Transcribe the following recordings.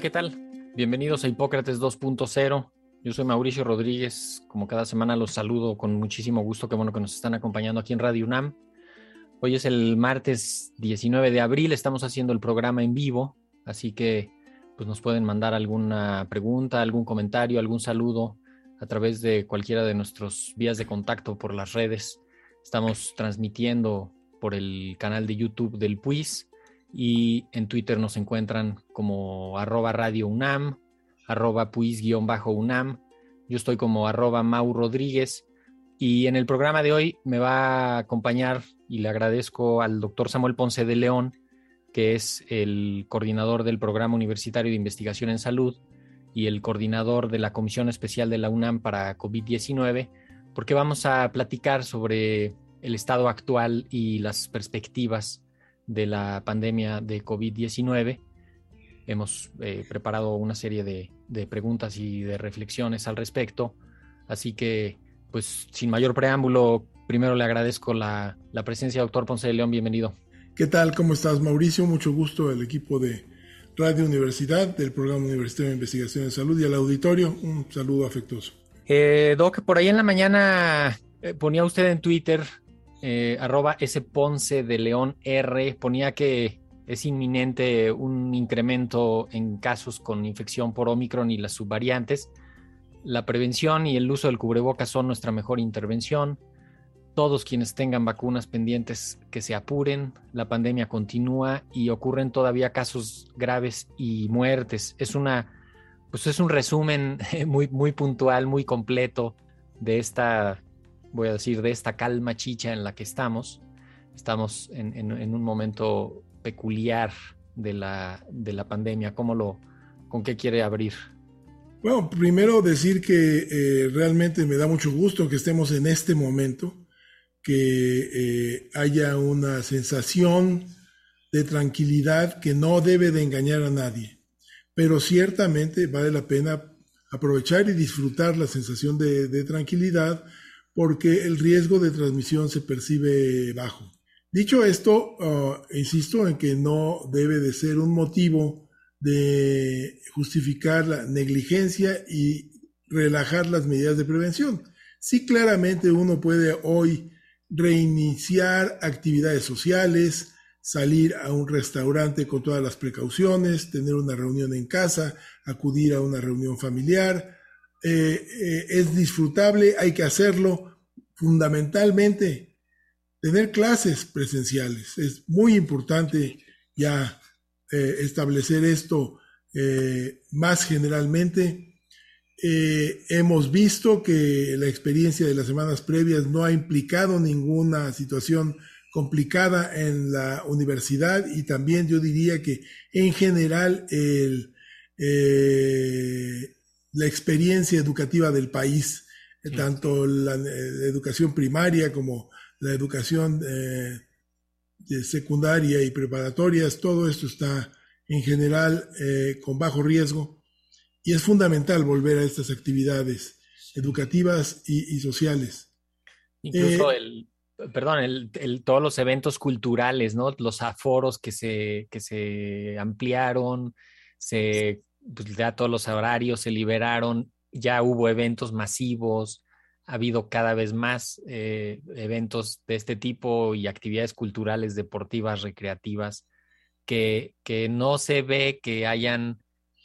¿Qué tal? Bienvenidos a Hipócrates 2.0. Yo soy Mauricio Rodríguez. Como cada semana los saludo con muchísimo gusto. Qué bueno que nos están acompañando aquí en Radio UNAM. Hoy es el martes 19 de abril. Estamos haciendo el programa en vivo. Así que pues nos pueden mandar alguna pregunta, algún comentario, algún saludo a través de cualquiera de nuestros vías de contacto por las redes. Estamos transmitiendo por el canal de YouTube del PUIS y en Twitter nos encuentran como arroba radio UNAM, arroba puis-UNAM. Yo estoy como arroba Mau Rodríguez y en el programa de hoy me va a acompañar y le agradezco al doctor Samuel Ponce de León, que es el coordinador del Programa Universitario de Investigación en Salud y el coordinador de la Comisión Especial de la UNAM para COVID-19, porque vamos a platicar sobre el estado actual y las perspectivas de la pandemia de COVID-19. Hemos eh, preparado una serie de, de, preguntas y de reflexiones al respecto. Así que, pues, sin mayor preámbulo, primero le agradezco la, la presencia, doctor Ponce de León. Bienvenido. ¿Qué tal? ¿Cómo estás, Mauricio? Mucho gusto al equipo de Radio Universidad, del Programa Universitario de Investigación en Salud y al auditorio. Un saludo afectuoso. Eh, Doc, por ahí en la mañana eh, ponía usted en Twitter eh, arroba S. Ponce de León R, ponía que es inminente un incremento en casos con infección por Omicron y las subvariantes. La prevención y el uso del cubrebocas son nuestra mejor intervención. Todos quienes tengan vacunas pendientes que se apuren, la pandemia continúa y ocurren todavía casos graves y muertes. Es una, pues es un resumen muy, muy puntual, muy completo de esta voy a decir, de esta calma chicha en la que estamos. Estamos en, un momento peculiar de la, de la pandemia. ¿Cómo lo, ¿Con qué quiere abrir? Bueno, primero decir que eh, realmente me da mucho gusto que estemos en este momento, que eh, haya una sensación de tranquilidad que no debe de engañar a nadie, pero ciertamente vale la pena aprovechar y disfrutar la sensación de, de tranquilidad porque el riesgo de transmisión se percibe bajo. Dicho esto, uh, insisto en que no debe de ser un motivo de justificar la negligencia y relajar las medidas de prevención. Sí, claramente uno puede hoy reiniciar actividades sociales, salir a un restaurante con todas las precauciones, tener una reunión en casa, acudir a una reunión familiar, eh, eh, es disfrutable, hay que hacerlo. Fundamentalmente, tener clases presenciales. Es muy importante ya eh, establecer esto más generalmente. hemos visto que la experiencia de las semanas previas no ha implicado ninguna situación complicada en la universidad y también yo diría que en general el, la experiencia educativa del país, eh, tanto la, eh, educación primaria como la educación eh, secundaria y preparatorias, todo esto está en general con bajo riesgo y es fundamental volver a estas actividades educativas y, sociales. Incluso el, perdón, el, todos los eventos culturales, ¿no? Los aforos que se, que se ampliaron, se pues ya todos los horarios se liberaron, ya hubo eventos masivos, ha habido cada vez más eh, eventos de este tipo y actividades culturales, deportivas, recreativas, que, que no se ve que hayan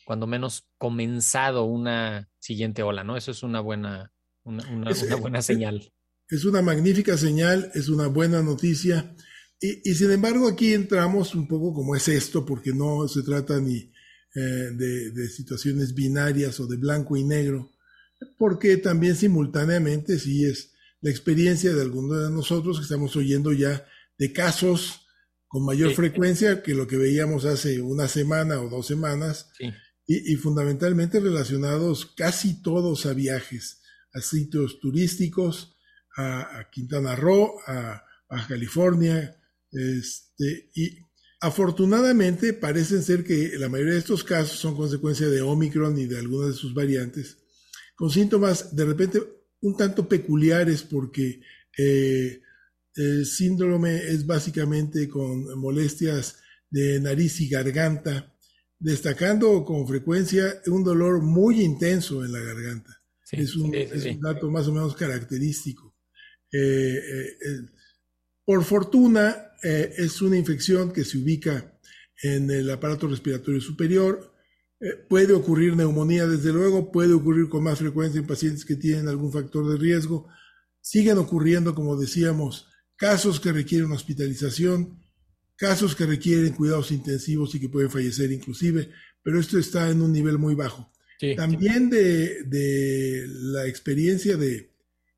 cuando menos comenzado una siguiente ola, ¿no? Eso es una buena, una, una, una buena señal. Es una magnífica señal, es una buena noticia. Y, y, sin embargo aquí entramos un poco como es esto, porque no se trata ni eh, de, de, situaciones binarias o de blanco y negro, porque también simultáneamente sí es la experiencia de algunos de nosotros que estamos oyendo ya de casos con mayor sí. frecuencia que lo que veíamos hace una semana o dos semanas, sí. y, y, fundamentalmente relacionados casi todos a viajes, a sitios turísticos, a, a Quintana Roo, a, a California, este, y afortunadamente parecen ser que la mayoría de estos casos son consecuencia de Omicron y de algunas de sus variantes, con síntomas de repente un tanto peculiares porque eh, el síndrome es básicamente con molestias de nariz y garganta, destacando con frecuencia un dolor muy intenso en la garganta. Sí, es, un, sí, sí, es, un, dato más o menos característico. Eh, eh, por fortuna, eh, es una infección que se ubica en el aparato respiratorio superior. puede ocurrir neumonía, desde luego, puede ocurrir con más frecuencia en pacientes que tienen algún factor de riesgo. Siguen ocurriendo, como decíamos, casos que requieren hospitalización, casos que requieren cuidados intensivos y que pueden fallecer inclusive, pero esto está en un nivel muy bajo. Sí. También de, de, la experiencia de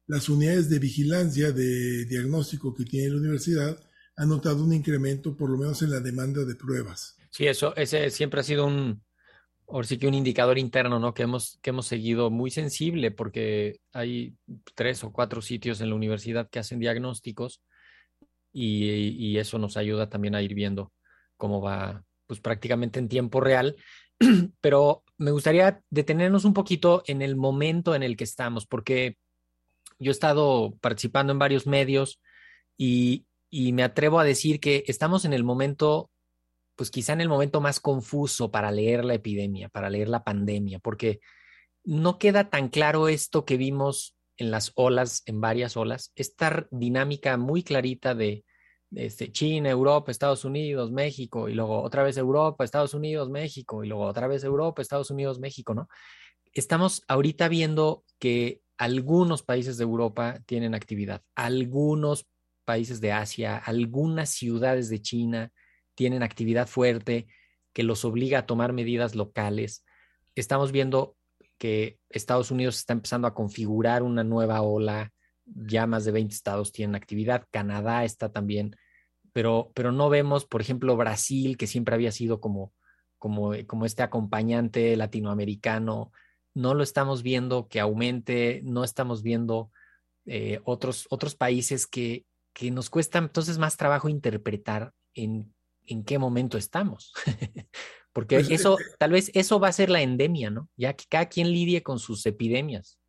las unidades de vigilancia de diagnóstico que tiene la universidad han notado un incremento por lo menos en la demanda de pruebas. Sí, eso ese siempre ha sido un, ahora sí que un indicador interno, ¿no? Que hemos, que hemos seguido muy sensible porque hay tres o cuatro sitios en la universidad que hacen diagnósticos y, y, eso nos ayuda también a ir viendo cómo va, pues prácticamente en tiempo real. Pero me gustaría detenernos un poquito en el momento en el que estamos, porque yo he estado participando en varios medios y, y me atrevo a decir que estamos en el momento, pues quizá en el momento más confuso para leer la epidemia, para leer la pandemia, porque no queda tan claro esto que vimos en las olas, en varias olas, esta dinámica muy clarita de, este, China, Europa, Estados Unidos, México, y luego otra vez Europa, Estados Unidos, México, y luego otra vez Europa, Estados Unidos, México, ¿no? Estamos ahorita viendo que algunos países de Europa tienen actividad, algunos países de Asia, algunas ciudades de China tienen actividad fuerte que los obliga a tomar medidas locales. Estamos viendo que Estados Unidos está empezando a configurar una nueva ola, ya más de 20 estados tienen actividad, Canadá está también, pero, pero no vemos, por ejemplo, Brasil, que siempre había sido como, como, como este acompañante latinoamericano, no lo estamos viendo que aumente, no estamos viendo eh, otros, otros países que, que nos cuesta entonces más trabajo interpretar en, en qué momento estamos. Porque pues, eso, eh, tal vez eso va a ser la endemia, ¿no? Ya que cada quien lidie con sus epidemias.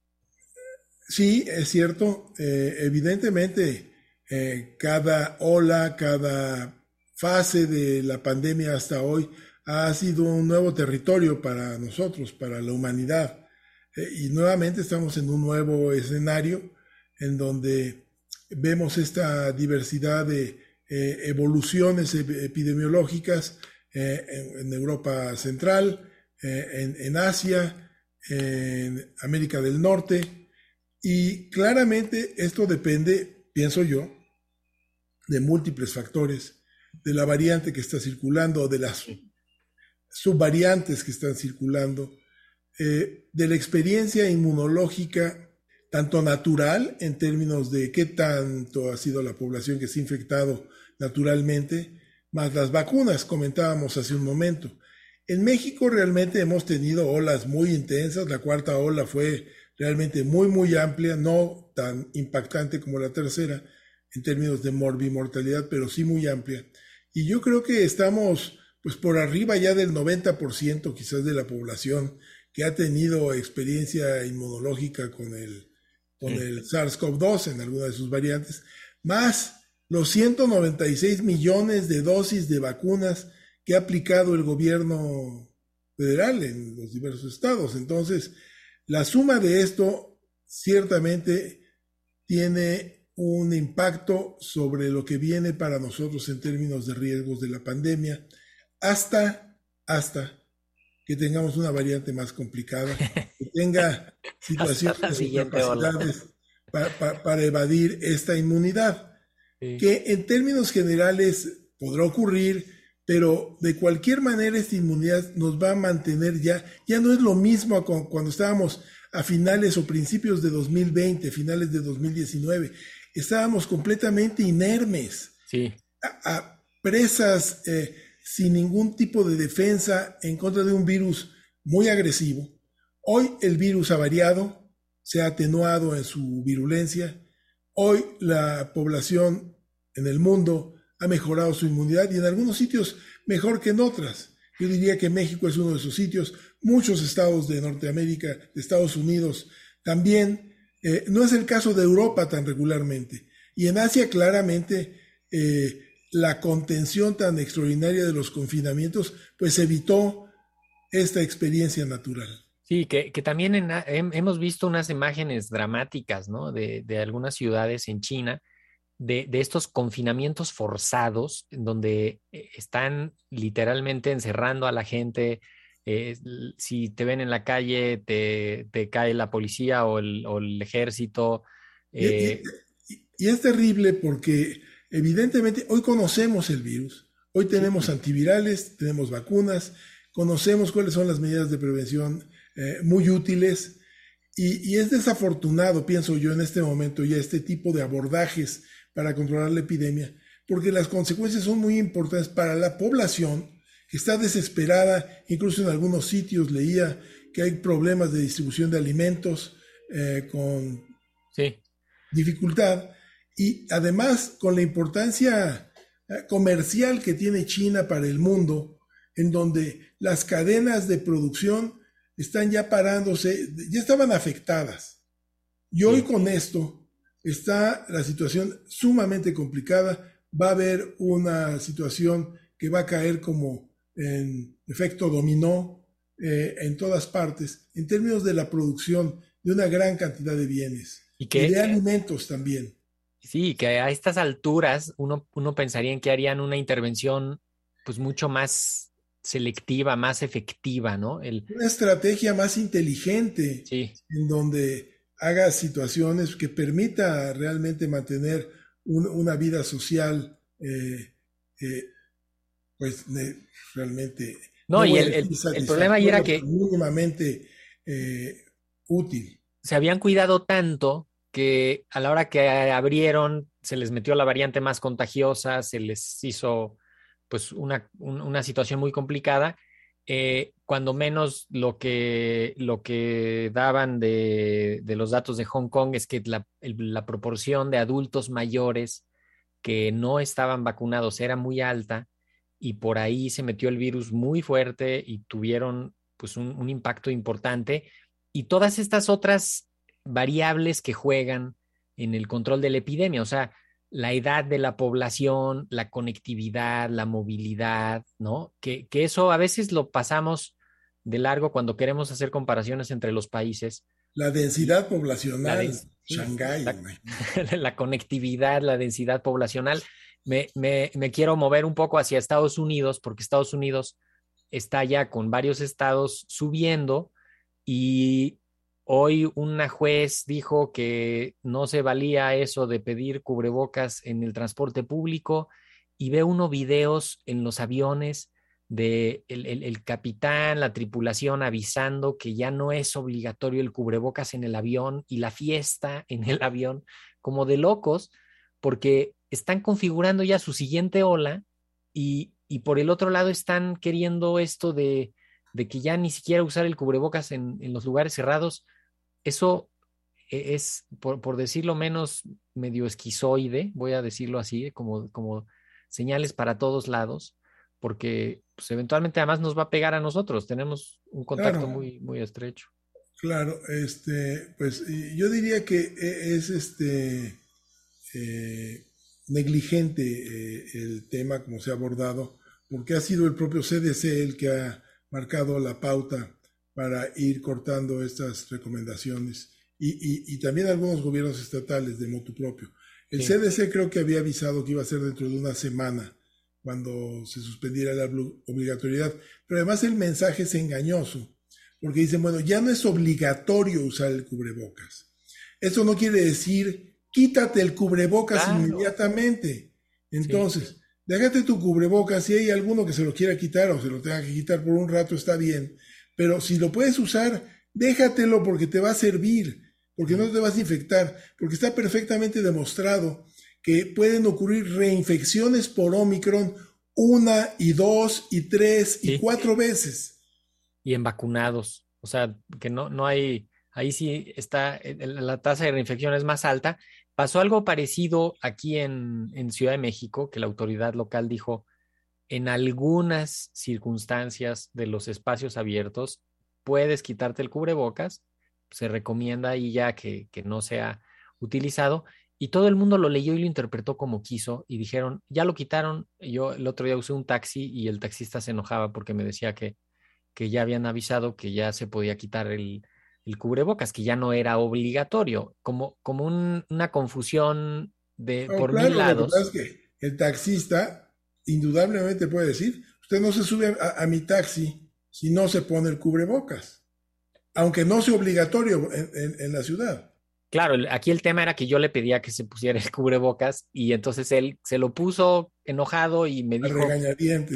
Sí, es cierto. Eh, evidentemente, eh, cada ola, cada fase de la pandemia hasta hoy ha sido un nuevo territorio para nosotros, para la humanidad. Eh, y nuevamente estamos en un nuevo escenario en donde vemos esta diversidad de eh, evoluciones epidemiológicas eh, en, en, Europa Central, en, en Asia, en América del Norte. Y claramente esto depende, pienso yo, de múltiples factores, de la variante que está circulando, de las subvariantes que están circulando, eh, de la experiencia inmunológica, tanto natural en términos de qué tanto ha sido la población que se ha infectado naturalmente, más las vacunas, comentábamos hace un momento. En México realmente hemos tenido olas muy intensas, la cuarta ola fue realmente muy, muy amplia, no tan impactante como la tercera en términos de morbimortalidad, pero sí muy amplia. Y yo creo que estamos pues por arriba ya del 90% quizás de la población que ha tenido experiencia inmunológica con el, con el SARS-CoV-2 en alguna de sus variantes, más los 196 millones de dosis de vacunas que ha aplicado el gobierno federal en los diversos estados. Entonces, la suma de esto ciertamente tiene un impacto sobre lo que viene para nosotros en términos de riesgos de la pandemia hasta, hasta que tengamos una variante más complicada, que tenga situaciones y capacidades para, evadir esta inmunidad, que en términos generales podrá ocurrir, pero de cualquier manera esta inmunidad nos va a mantener ya, ya no es lo mismo cuando estábamos a finales o principios de 2020, finales de 2019, estábamos completamente inermes, sí. a, presas eh, sin ningún tipo de defensa en contra de un virus muy agresivo. Hoy el virus ha variado, se ha atenuado en su virulencia. Hoy la población en el mundo ha mejorado su inmunidad y en algunos sitios mejor que en otras. Yo diría que México es uno de esos sitios. Muchos estados de Norteamérica, de Estados Unidos, también. Eh, no es el caso de Europa tan regularmente. Y en Asia claramente eh, la contención tan extraordinaria de los confinamientos pues evitó esta experiencia natural. Sí, que, también hemos visto unas imágenes dramáticas, ¿no? De, algunas ciudades en China, de, estos confinamientos forzados, donde eh, están literalmente encerrando a la gente. Eh, si te ven en la calle, te, cae la policía o el, ejército. y, eh, es terrible porque evidentemente hoy conocemos el virus, hoy tenemos antivirales, tenemos vacunas, conocemos cuáles son las medidas de prevención eh, muy útiles y, es desafortunado, pienso yo en este momento, ya este tipo de abordajes para controlar la epidemia, porque las consecuencias son muy importantes para la población que está desesperada, incluso en algunos sitios leía que hay problemas de distribución de alimentos eh, con dificultad y además con la importancia eh, comercial que tiene China para el mundo, en donde las cadenas de producción están ya parándose, ya estaban afectadas. Y hoy con esto está la situación sumamente complicada. Va a haber una situación que va a caer como en efecto dominó eh, en todas partes, en términos de la producción de una gran cantidad de bienes y, de alimentos también. Sí, que a estas alturas uno, uno pensaría en que harían una intervención pues mucho más selectiva, más efectiva, ¿no? Una estrategia más inteligente en donde haga situaciones que permita realmente mantener una vida social, eh, eh, pues realmente... No, y el, problema ahí era que... Mínimamente eh, útil. Se habían cuidado tanto que a la hora que abrieron se les metió la variante más contagiosa, se les hizo pues una, situación muy complicada. Eh, cuando menos lo que, lo que daban de, los datos de Hong Kong es que la, la, proporción de adultos mayores que no estaban vacunados era muy alta y por ahí se metió el virus muy fuerte y tuvieron pues un, un impacto importante. Y todas estas otras variables que juegan en el control de la epidemia, o sea, la edad de la población, la conectividad, la movilidad, ¿no? Que, eso a veces lo pasamos de largo cuando queremos hacer comparaciones entre los países. La densidad poblacional, Shanghái. La, conectividad, la densidad poblacional. Me, me, me, quiero mover un poco hacia Estados Unidos, porque Estados Unidos está ya con varios estados subiendo y Hoy una juez dijo que no se valía eso de pedir cubrebocas en el transporte público y ve uno videos en los aviones de el, capitán, la tripulación avisando que ya no es obligatorio el cubrebocas en el avión y la fiesta en el avión, como de locos, porque están configurando ya su siguiente ola y, por el otro lado están queriendo esto de, que ya ni siquiera usar el cubrebocas en, en los lugares cerrados eso e-, es, por, decirlo menos, medio esquizoide, voy a decirlo así, como, como señales para todos lados, porque pues, eventualmente además nos va a pegar a nosotros, tenemos un contacto muy, muy estrecho. Claro, este, pues yo diría que e-, es este eh, negligente eh, el tema como se ha abordado, porque ha sido el propio CDC el que ha marcado la pauta para ir cortando estas recomendaciones y, también algunos gobiernos estatales de motu propio. El CDC creo que había avisado que iba a ser dentro de una semana cuando se suspendiera la obligatoriedad. Pero además el mensaje es engañoso, porque dicen, bueno, ya no es obligatorio usar el cubrebocas. Eso no quiere decir, quítate el cubrebocas inmediatamente. Entonces, déjate tu cubrebocas, si hay alguno que se lo quiera quitar o se lo tenga que quitar por un rato, está bien. Pero si lo puedes usar, déjatelo porque te va a servir, porque no te vas a infectar, porque está perfectamente demostrado que pueden ocurrir reinfecciones por Omicron una y dos y tres y cuatro veces. Y en vacunados. O sea, que no, no hay, ahí sí está, la tasa de reinfección es más alta. Pasó algo parecido aquí en, en Ciudad de México, que la autoridad local dijo, en algunas circunstancias de los espacios abiertos puedes quitarte el cubrebocas, se recomienda ahí ya que, que no sea utilizado y todo el mundo lo leyó y lo interpretó como quiso y dijeron, ya lo quitaron. Yo el otro día usé un taxi y el taxista se enojaba porque me decía que, que ya habían avisado que ya se podía quitar el, el cubrebocas, que ya no era obligatorio, como, como una confusión de por mil lados. es que el taxista indudablemente puede decir, usted no se sube a, mi taxi si no se pone el cubrebocas, aunque no sea obligatorio en la ciudad. Claro, aquí el tema era que yo le pedía que se pusiera el cubrebocas y entonces él se lo puso enojado y me dijo,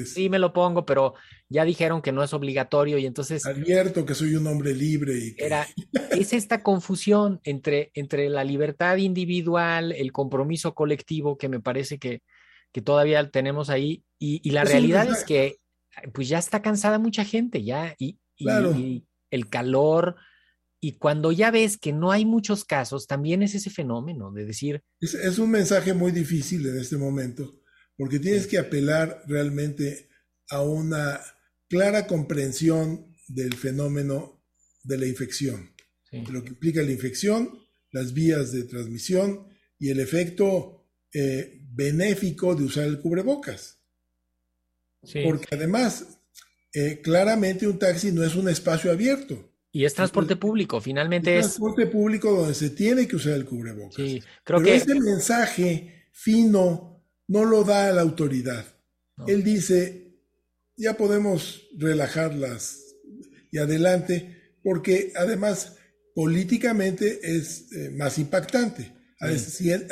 sí me lo pongo, pero ya dijeron que no es obligatorio y entonces... Advierto que soy un hombre libre y Era, es esta confusión entre, entre la libertad individual, el compromiso colectivo que me parece que, que todavía tenemos ahí y, la realidad es que pues ya está cansada mucha gente ya y, y el calor y cuando ya ves que no hay muchos casos, también es ese fenómeno de decir... Es, un mensaje muy difícil en este momento, porque tienes que apelar realmente a una clara comprensión del fenómeno de la infección, de lo que implica la infección, las vías de transmisión y el efecto eh, benéfico de usar el cubrebocas. Porque además, eh, claramente un taxi no es un espacio abierto. Y es transporte público, finalmente es. Transporte público donde se tiene que usar el cubrebocas. Sí, creo Pero que. Ese mensaje fino no lo da la autoridad. Él dice, ya podemos relajarlas y adelante, porque además políticamente es eh, más impactante. A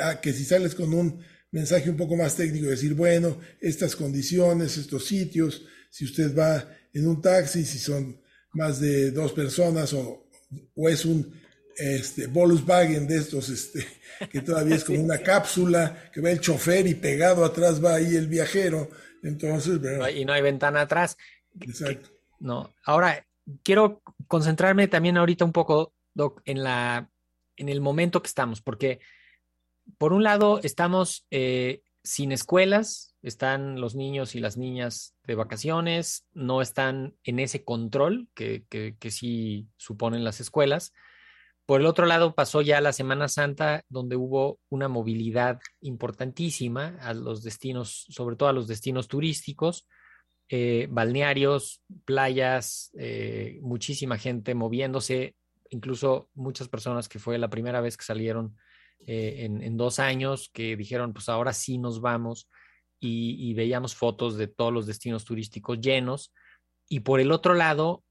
a que si sales con un mensaje un poco más técnico, decir, bueno, estas condiciones, estos sitios, si usted va en un taxi, si son más de dos personas o, o es un este, Volkswagen de estos este, que todavía es como una cápsula, que va el chofer y pegado atrás va ahí el viajero. Entonces, Y no hay ventana atrás. Exacto. No. Ahora, quiero concentrarme también ahorita un poco, Doc, en, la, en el momento que estamos, porque por un lado estamos eh, sin escuelas, están los niños y las niñas de vacaciones, no están en ese control que, que, sí suponen las escuelas. Por el otro lado, pasó ya la Semana Santa, donde hubo una movilidad importantísima a los destinos, sobre todo a los destinos turísticos, eh, balnearios, playas, eh, muchísima gente moviéndose, incluso muchas personas que fue la primera vez que salieron eh, en, dos años que dijeron, pues ahora sí nos vamos y, veíamos fotos de todos los destinos turísticos llenos. Y por el otro lado,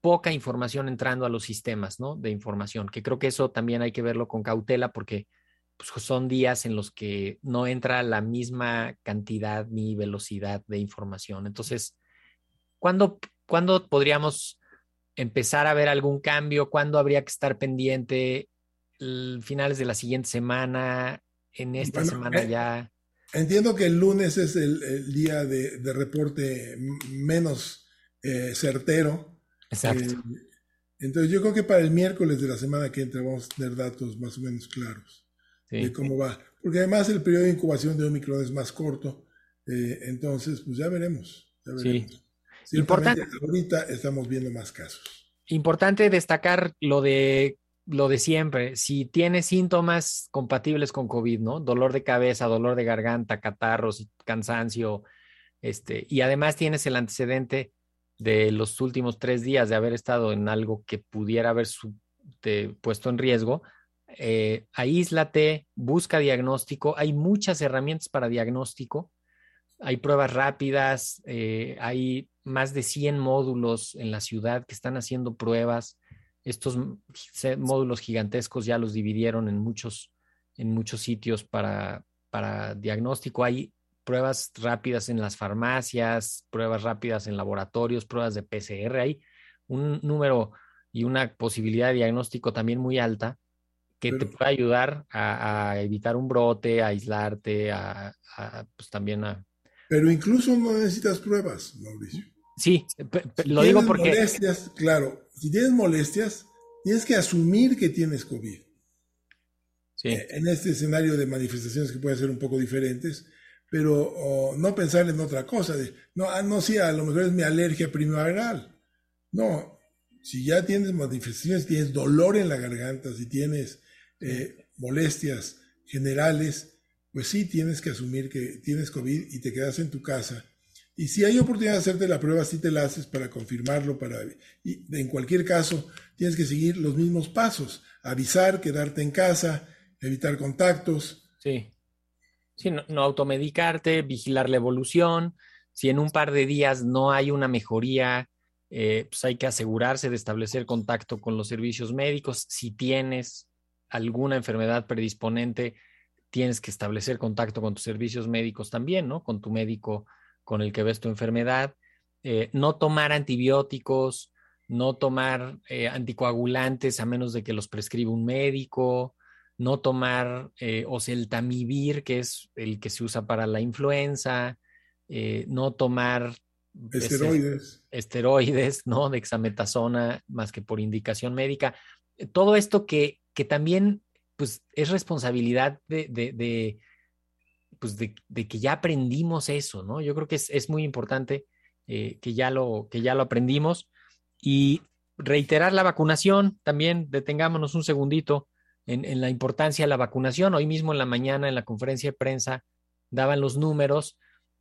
poca información entrando a los sistemas ¿no? de información, que creo que eso también hay que verlo con cautela porque pues, son días en los que no entra la misma cantidad ni velocidad de información. Entonces, ¿cuándo, ¿cuándo podríamos empezar a ver algún cambio? ¿Cuándo habría que estar pendiente? Finales de la siguiente semana, en esta semana eh, ya. Entiendo que el lunes es el, día de, reporte menos eh, certero. Exacto. Eh, entonces yo creo que para el miércoles de la semana que entra vamos a tener datos más o menos claros de cómo va. Porque además el periodo de incubación de Omicron es más corto. entonces, pues ya veremos. Ya veremos. Sí. Importante. Ahorita estamos viendo más casos. Importante destacar lo de lo de siempre, si tienes síntomas compatibles con COVID, ¿no? Dolor de cabeza, dolor de garganta, catarros, cansancio, este, y además tienes el antecedente de los últimos tres días de haber estado en algo que pudiera haber puesto en riesgo, eh, aíslate, busca diagnóstico. Hay muchas herramientas para diagnóstico. hay pruebas rápidas, eh, hay más de 100 módulos en la ciudad que están haciendo pruebas. Estos módulos gigantescos ya los dividieron en muchos, en muchos sitios para, para diagnóstico. Hay pruebas rápidas en las farmacias, pruebas rápidas en laboratorios, pruebas de PCR. Hay un número y una posibilidad de diagnóstico también muy alta que te puede ayudar a, evitar un brote, a aislarte, a, pues también a... Pero incluso no necesitas pruebas, Mauricio. Sí, lo digo porque... Molestias, claro, si tienes molestias, tienes que asumir que tienes COVID. Sí. Eh, en este escenario de manifestaciones que pueden ser un poco diferentes, pero no pensar en otra cosa, de, no, ah, no, sí, a lo mejor es mi alergia primaveral. No, si ya tienes manifestaciones, tienes dolor en la garganta, si tienes eh, molestias generales, pues sí tienes que asumir que tienes COVID y te quedas en tu casa. Y si hay oportunidad de hacerte la prueba, sí te la haces para confirmarlo, para, en cualquier caso tienes que seguir los mismos pasos, avisar, quedarte en casa, evitar contactos. Sí. Sí, no, no automedicarte, vigilar la evolución. Si en un par de días no hay una mejoría, eh, pues hay que asegurarse de establecer contacto con los servicios médicos. Si tienes alguna enfermedad predisponente, tienes que establecer contacto con tus servicios médicos también, ¿no? Con tu médico con el que ves tu enfermedad. Eh, no tomar antibióticos, no tomar eh, anticoagulantes a menos de que los prescriba un médico, no tomar eh, oseltamivir, que es el que se usa para la influenza, no tomar esteroides. esteroides, ¿no? Dexametasona, más que por indicación médica. Todo esto que que también pues es responsabilidad de, de, pues de, que ya aprendimos eso, ¿no? Yo creo que es, muy importante eh, que, ya lo, que ya lo aprendimos y reiterar la vacunación, también detengámonos un segundito en, en, la importancia de la vacunación. Hoy mismo en la mañana en la conferencia de prensa daban los números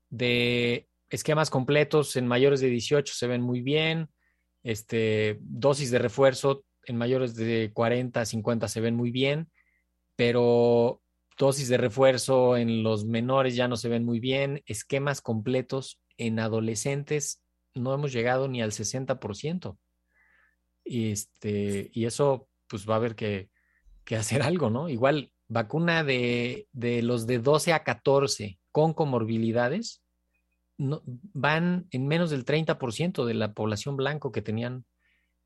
de esquemas completos en mayores de 18 se ven muy bien, este, dosis de refuerzo en mayores de 40, 50 se ven muy bien, pero dosis de refuerzo en los menores ya no se ven muy bien, esquemas completos en adolescentes no hemos llegado ni al 60%. Y, este, y eso pues va a haber que, hacer algo, ¿no? Igual, vacuna de, de, los de 12 a 14 con comorbilidades no, van en menos del 30% de la población blanco que tenían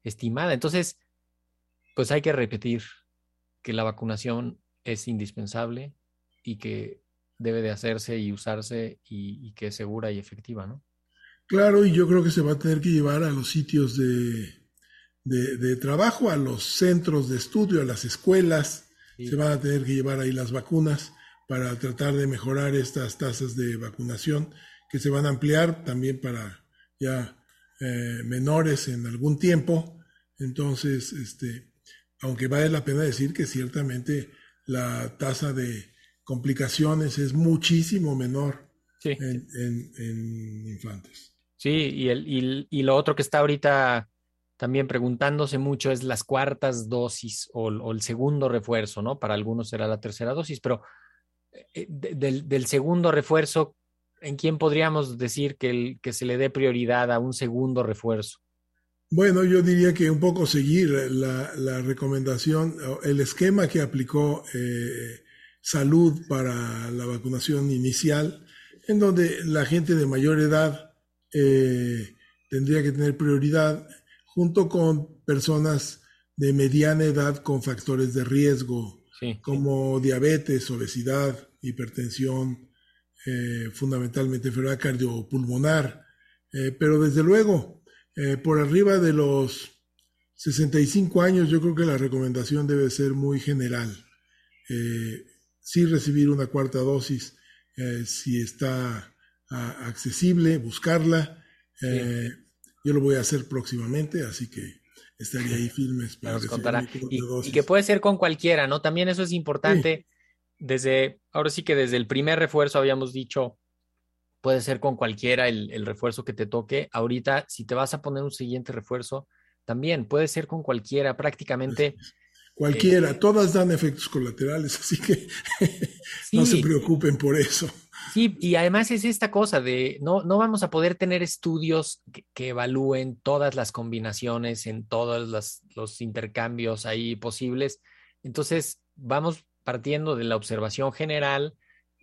estimada. Entonces, pues hay que repetir que la vacunación es indispensable y que debe de hacerse y usarse y, que es segura y efectiva, ¿no? Claro, y yo creo que se va a tener que llevar a los sitios de, de, trabajo, a los centros de estudio, a las escuelas, se van a tener que llevar ahí las vacunas para tratar de mejorar estas tasas de vacunación que se van a ampliar también para ya eh, menores en algún tiempo. Entonces, este, aunque vale la pena decir que ciertamente la tasa de complicaciones es muchísimo menor en, infantes. Sí, y, el, y, lo otro que está ahorita también preguntándose mucho es las cuartas dosis o, el segundo refuerzo, ¿no? Para algunos será la tercera dosis, pero eh, del, del, segundo refuerzo, ¿en quién podríamos decir que, el, que se le dé prioridad a un segundo refuerzo? Bueno, yo diría que un poco seguir la, la recomendación, el esquema que aplicó eh, Salud para la vacunación inicial, en donde la gente de mayor edad eh, tendría que tener prioridad junto con personas de mediana edad con factores de riesgo, como diabetes, obesidad, hipertensión, eh, fundamentalmente enfermedad cardiopulmonar. pero desde luego, eh, por arriba de los 65 años, yo creo que la recomendación debe ser muy general. Eh, sí recibir una cuarta dosis eh, si está accesible, buscarla. Yo lo voy a hacer próximamente, así que estaría ahí firmes para y, y, que puede ser con cualquiera, ¿no? También eso es importante. Desde, ahora sí que desde el primer refuerzo habíamos dicho, puede ser con cualquiera el, refuerzo que te toque. Ahorita, si te vas a poner un siguiente refuerzo, también puede ser con cualquiera, prácticamente. Cualquiera, eh, todas dan efectos colaterales, así que no se preocupen por eso. Sí, y además es esta cosa de no, no vamos a poder tener estudios que, evalúen todas las combinaciones en todos los intercambios ahí posibles. Entonces, vamos partiendo de la observación general,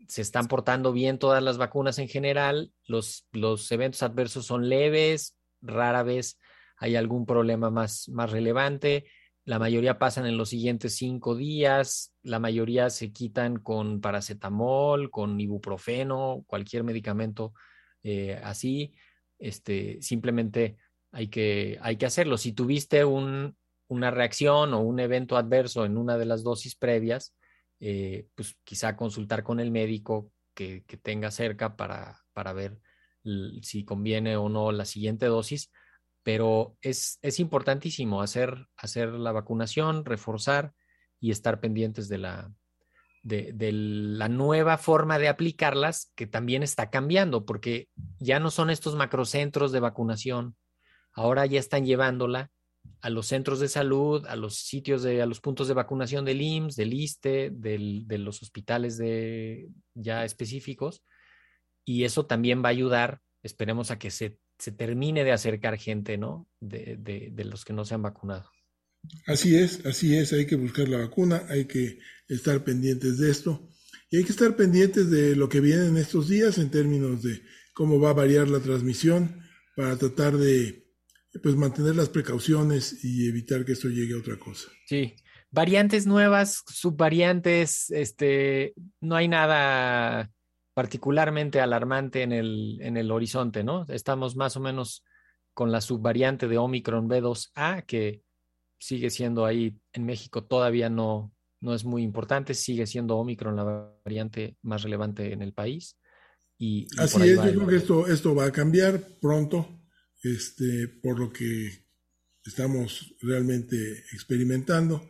se están portando bien todas las vacunas en general, los, los eventos adversos son leves, rara vez hay algún problema más, más relevante la mayoría pasan en los siguientes cinco días, la mayoría se quitan con paracetamol, con ibuprofeno, cualquier medicamento eh, así. Este, simplemente hay que, hay que hacerlo. Si tuviste un, una reacción o un evento adverso en una de las dosis previas, eh, pues quizá consultar con el médico que, que tenga cerca para, para ver si conviene o no la siguiente dosis pero es, es importantísimo hacer, hacer la vacunación, reforzar y estar pendientes de la, de, de, la nueva forma de aplicarlas que también está cambiando, porque ya no son estos macrocentros de vacunación, ahora ya están llevándola a los centros de salud, a los sitios de, a los puntos de vacunación del IMSS, del ISTE, de los hospitales de, ya específicos, y eso también va a ayudar, esperemos a que se se termine de acercar gente, ¿no? De, de, los que no se han vacunado. Así es, así es, hay que buscar la vacuna, hay que estar pendientes de esto y hay que estar pendientes de lo que viene en estos días en términos de cómo va a variar la transmisión para tratar de pues mantener las precauciones y evitar que esto llegue a otra cosa. Sí, variantes nuevas, subvariantes, este, no hay nada particularmente alarmante en el, en el horizonte, ¿no? Estamos más o menos con la subvariante de Omicron B2A, que sigue siendo ahí en México todavía no, no es muy importante, sigue siendo Omicron la variante más relevante en el país. Y, Así es, yo creo que esto, esto va a cambiar pronto, este, por lo que estamos realmente experimentando,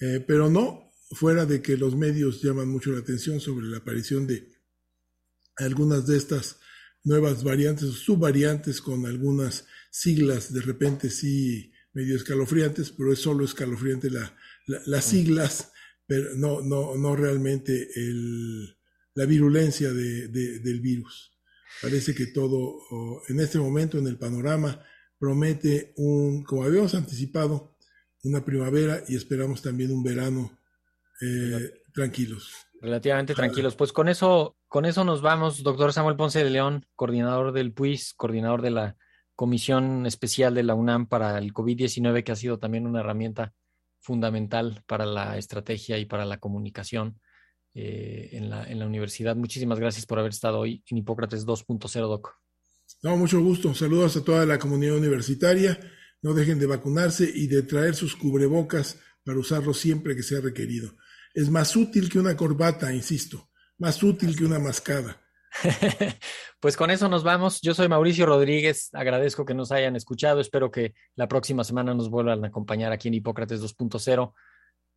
eh, pero no fuera de que los medios llaman mucho la atención sobre la aparición de algunas de estas nuevas variantes o subvariantes con algunas siglas de repente sí medio escalofriantes, pero es solo escalofriante la, las siglas, pero no, no, no realmente el, la virulencia de, del virus. Parece que todo en este momento en el panorama promete un, como habíamos anticipado, una primavera y esperamos también un verano eh, tranquilos. Relativamente tranquilos. Pues con eso, con eso nos vamos, doctor Samuel Ponce de León, coordinador del PUIS, coordinador de la Comisión Especial de la UNAM para el COVID-19, que ha sido también una herramienta fundamental para la estrategia y para la comunicación eh, en, la, en la universidad. Muchísimas gracias por haber estado hoy en Hipócrates 2.0, Doc. No, mucho gusto. Saludos a toda la comunidad universitaria. No dejen de vacunarse y de traer sus cubrebocas para usarlos siempre que sea requerido. Es más útil que una corbata, insisto, más útil que una mascada. pues con eso nos vamos. Yo soy Mauricio Rodríguez. Agradezco que nos hayan escuchado. Espero que la próxima semana nos vuelvan a acompañar aquí en Hipócrates 2.0.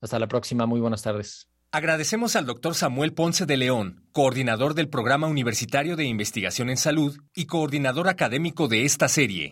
Hasta la próxima. Muy buenas tardes. Agradecemos al doctor Samuel Ponce de León, coordinador del Programa Universitario de Investigación en Salud y coordinador académico de esta serie.